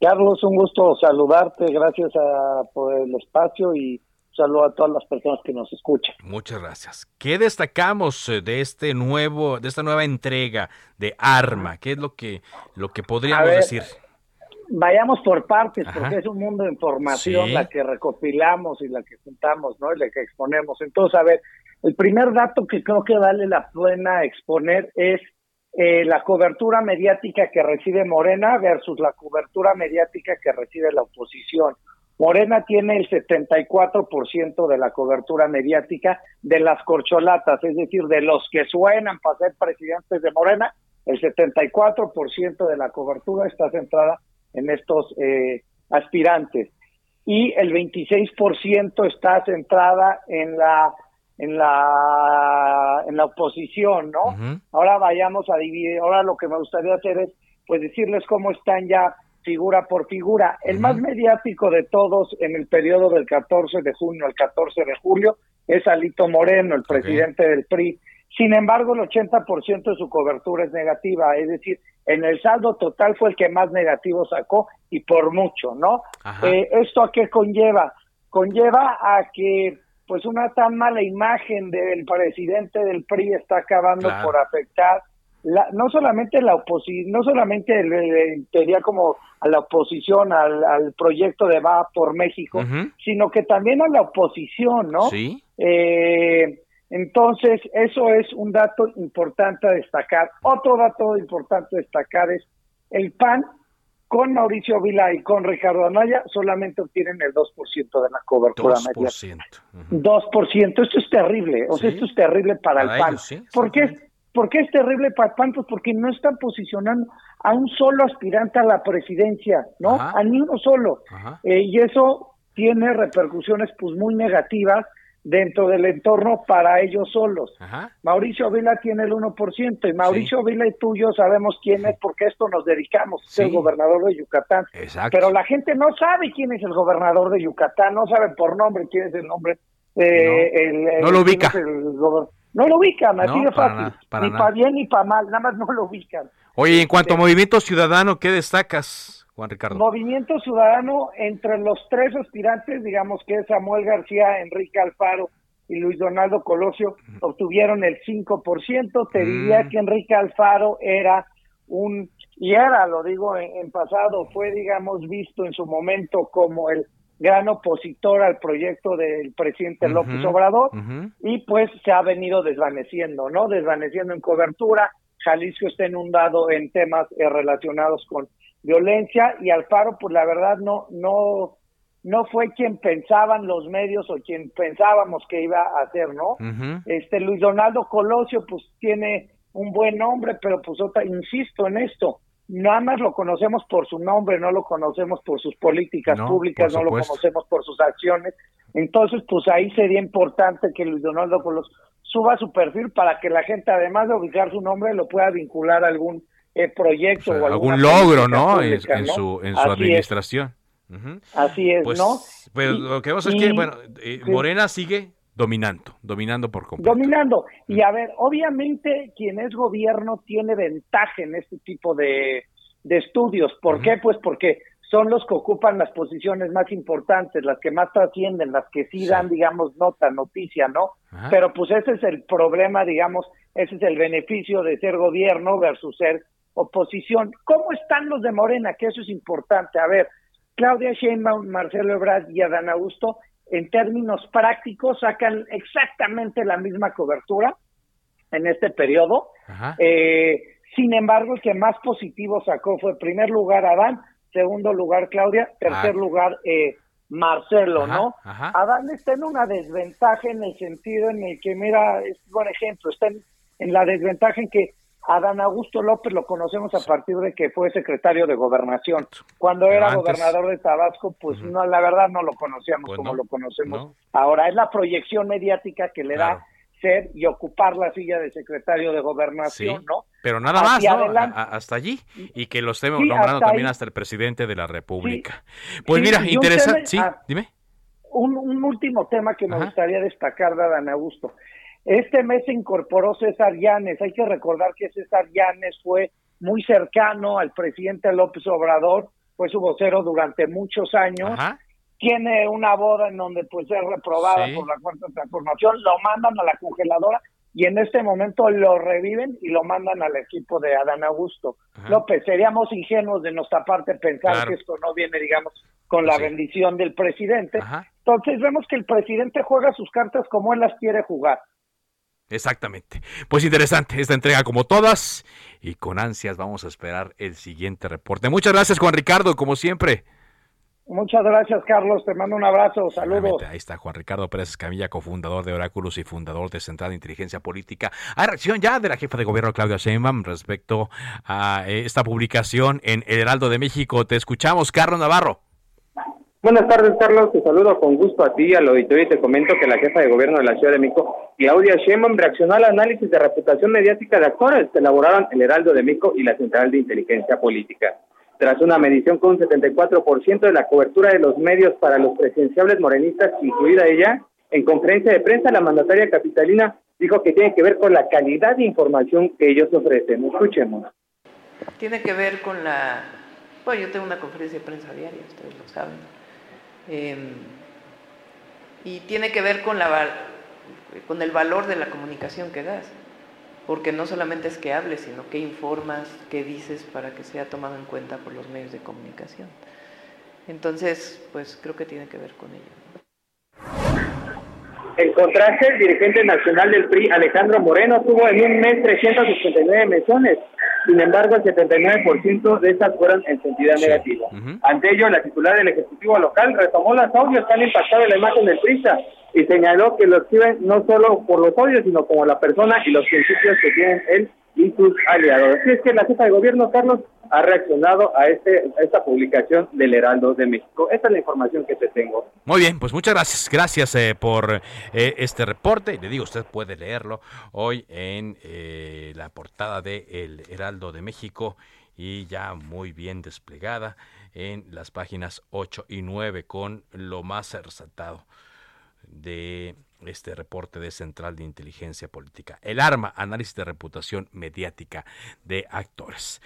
Carlos, un gusto saludarte, gracias a, por el espacio y saludo a todas las personas que nos escuchan. Muchas gracias. ¿Qué destacamos eh, de este nuevo, de esta nueva entrega de Arma? ¿Qué es lo que, lo que podríamos decir? Vayamos por partes, porque es un mundo de información la que recopilamos y la que juntamos, ¿no? Y la que exponemos. Entonces, a ver, el primer dato que creo que vale la pena exponer es eh, la cobertura mediática que recibe Morena versus la cobertura mediática que recibe la oposición. Morena tiene el 74% de la cobertura mediática de las corcholatas, es decir, de los que suenan para ser presidentes de Morena, el 74% de la cobertura está centrada en estos eh, aspirantes y el 26% está centrada en la en la en la oposición, ¿no? Ahora vayamos a dividir, ahora lo que me gustaría hacer es pues decirles cómo están ya figura por figura. El más mediático de todos en el periodo del 14 de junio al 14 de julio es Alito Moreno, el presidente del PRI. Sin embargo, el 80% de su cobertura es negativa, es decir, en el saldo total fue el que más negativo sacó y por mucho, ¿no? Eh, ¿Esto a qué conlleva? Conlleva a que pues una tan mala imagen del presidente del PRI está acabando por afectar la, no solamente la oposición, no solamente el, como a la oposición al, proyecto de Va por México, sino que también a la oposición, ¿no? Sí. Eh, entonces, eso es un dato importante a destacar. Otro dato importante a destacar es el PAN con Mauricio Vila y con Ricardo Anaya solamente obtienen el 2% de la cobertura 2%. media. 2%. Esto es terrible. O sea, esto es terrible para, el PAN. ¿Por qué? ¿Por qué es terrible para PAN? Pues porque no están posicionando a un solo aspirante a la presidencia, ¿no? A ni uno solo. Eh, y eso tiene repercusiones pues muy negativas dentro del entorno para ellos solos. Mauricio Vila tiene el 1% y Mauricio Vila y tú y yo sabemos quién es porque esto nos dedicamos, es el gobernador de Yucatán. Pero la gente no sabe quién es el gobernador de Yucatán, no sabe por nombre quién es el nombre. Eh, no, lo ubica. No lo ubican, así de fácil. ni para bien ni para mal, nada más no lo ubican. Oye, en cuanto a Movimiento Ciudadano, ¿qué destacas? Ricardo? Movimiento Ciudadano, entre los tres aspirantes, digamos que es Samuel García, Enrique Alfaro y Luis Donaldo Colosio, obtuvieron el 5%. Te diría mm. que Enrique Alfaro era un, y era, lo digo en, pasado, fue, digamos, visto en su momento como el gran opositor al proyecto del presidente López Obrador, y pues se ha venido desvaneciendo, ¿no? Desvaneciendo en cobertura. Jalisco está inundado en temas eh, relacionados con violencia y Alfaro pues la verdad no no no fue quien pensaban los medios o quien pensábamos que iba a hacer, ¿no? Este Luis Donaldo Colosio pues tiene un buen nombre, pero pues otra, insisto en esto, nada más lo conocemos por su nombre, no lo conocemos por sus políticas públicas, no lo conocemos por sus acciones. Entonces, pues ahí sería importante que Luis Donaldo Colosio suba su perfil para que la gente, además de ubicar su nombre, lo pueda vincular a algún el proyecto o, algún logro, ¿no? en, su, en su administración. Así es, pues, ¿no? Pues lo que vamos es que, bueno, eh, Morena sigue dominando, dominando por completo. Dominando. Y a ver, obviamente quien es gobierno tiene ventaja en este tipo de, de estudios. ¿Por qué? Pues porque son los que ocupan las posiciones más importantes, las que más trascienden, las que sí dan, digamos, nota, noticia, ¿no? Pero pues ese es el problema, digamos, ese es el beneficio de ser gobierno versus ser oposición. ¿Cómo están los de Morena? Que eso es importante. A ver, Claudia Sheinbaum, Marcelo Ebrard y Adán Augusto, en términos prácticos, sacan exactamente la misma cobertura en este periodo. Eh, sin embargo, el que más positivo sacó fue, primer lugar, Adán, segundo lugar, Claudia, tercer ah. lugar, eh, Marcelo, ¿no? Adán está en una desventaja en el sentido en el que, mira, es un buen ejemplo, está en la desventaja en que Adán Augusto López lo conocemos a partir de que fue secretario de gobernación. Cuando era gobernador de Tabasco, pues no, la verdad no lo conocíamos pues como lo conocemos ahora. Es la proyección mediática que le da ser y ocupar la silla de secretario de gobernación, ¿no? Pero nada más, ¿no? hasta allí. Y que lo estemos nombrando también hasta el presidente de la República. Pues mira, interesante. Sí, ah, dime. Un, último tema que me gustaría destacar de Adán Augusto. Este mes se incorporó César Llanes. Hay que recordar que César Llanes fue muy cercano al presidente López Obrador, fue su vocero durante muchos años. Tiene una boda en donde pues es reprobada por la cuarta transformación, lo mandan a la congeladora y en este momento lo reviven y lo mandan al equipo de Adán Augusto. López, seríamos ingenuos de nuestra parte pensar que esto no viene, digamos, con la bendición del presidente. Entonces vemos que el presidente juega sus cartas como él las quiere jugar. Exactamente. Pues interesante esta entrega como todas y con ansias vamos a esperar el siguiente reporte. Muchas gracias Juan Ricardo, como siempre. Muchas gracias Carlos, te mando un abrazo, saludos. Ahí está Juan Ricardo Pérez Escamilla, cofundador de Oráculos y fundador de Central de Inteligencia Política. Hay reacción ya de la jefa de gobierno Claudia Sheinbaum respecto a eh, esta publicación en El Heraldo de México. Te escuchamos, Carlos Navarro. Buenas tardes, Carlos. Te saludo con gusto a ti, al auditorio, y te comento que la jefa de gobierno de la Ciudad de México, Claudia Sheinbaum, reaccionó al análisis de reputación mediática de actores que elaboraron el Heraldo de México y la Central de Inteligencia Política. Tras una medición con un 74% de la cobertura de los medios para los presidenciables morenistas, incluida ella, en conferencia de prensa, la mandataria capitalina dijo que tiene que ver con la calidad de información que ellos ofrecen. Escuchemos. Tiene que ver con la... Bueno, yo tengo una conferencia de prensa diaria, ustedes lo saben Em, Y tiene que ver con, la, con el valor de la comunicación que das, porque no solamente es que hables, sino que informas, qué dices para que sea tomado en cuenta por los medios de comunicación. Entonces, pues creo que tiene que ver con ello. En contraste, el dirigente nacional del PRI, Alejandro Moreno, tuvo en un mes 389 menciones. Sin embargo, el 79% de estas fueron en sentido negativo. Ante ello, la titular del Ejecutivo local retomó los audios que han impactado la imagen del PRISA y señaló que lo escriben no solo por los audios, sino como la persona y los principios que tienen él y sus aliados. Así es que la jefa de gobierno, Carlos, ha reaccionado a, este, esta publicación del Heraldo de México. Esta es la información que te tengo. Muy bien, pues muchas gracias. Gracias eh, por eh, este reporte. Le digo, usted puede leerlo hoy en eh, la portada de El Heraldo de México y ya muy bien desplegada en las páginas 8 y 9 con lo más resaltado de este reporte de Central de Inteligencia Política. El arma, análisis de reputación mediática de actores.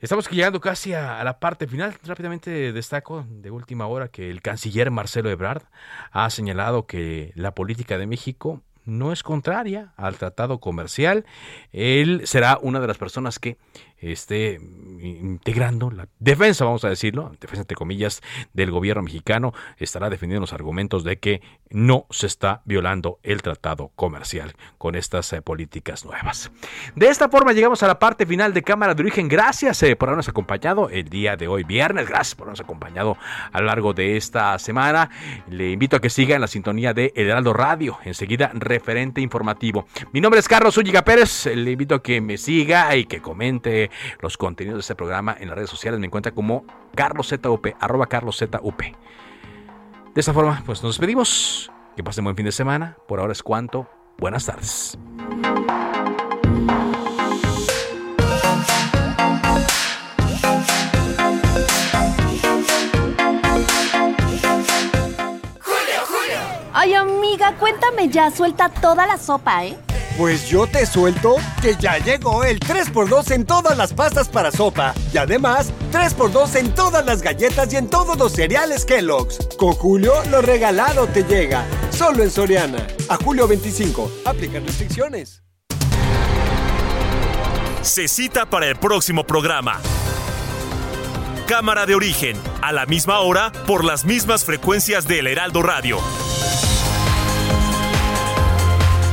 Estamos llegando casi a, la parte final. Rápidamente destaco de última hora que el canciller Marcelo Ebrard ha señalado que la política de México no es contraria al tratado comercial. Él será una de las personas que esté integrando la defensa, vamos a decirlo, defensa entre comillas, del gobierno mexicano, estará defendiendo los argumentos de que no se está violando el tratado comercial con estas eh, políticas nuevas. De esta forma llegamos a la parte final de Cámara de Origen. Gracias eh, por habernos acompañado el día de hoy, viernes. Gracias por habernos acompañado a lo largo de esta semana. Le invito a que siga en la sintonía de El Heraldo Radio. Enseguida, referente informativo. Mi nombre es Carlos Ulliga Pérez. Le invito a que me siga y que comente los contenidos de este programa en las redes sociales. Me encuentra como CarlosZUP, arroba CarlosZUP. De esta forma, pues nos despedimos. Que pasen buen fin de semana. Por ahora es cuanto. Buenas tardes. Ay, amiga, cuéntame ya, suelta toda la sopa, ¿eh? Pues yo te suelto que ya llegó el 3x2 en todas las pastas para sopa. Y además, 3x2 en todas las galletas y en todos los cereales Kellogg's. Con Julio, lo regalado te llega. Solo en Soriana. A julio 25. Aplican restricciones. Se cita para el próximo programa. Cámara de origen, a la misma hora, por las mismas frecuencias del Heraldo Radio.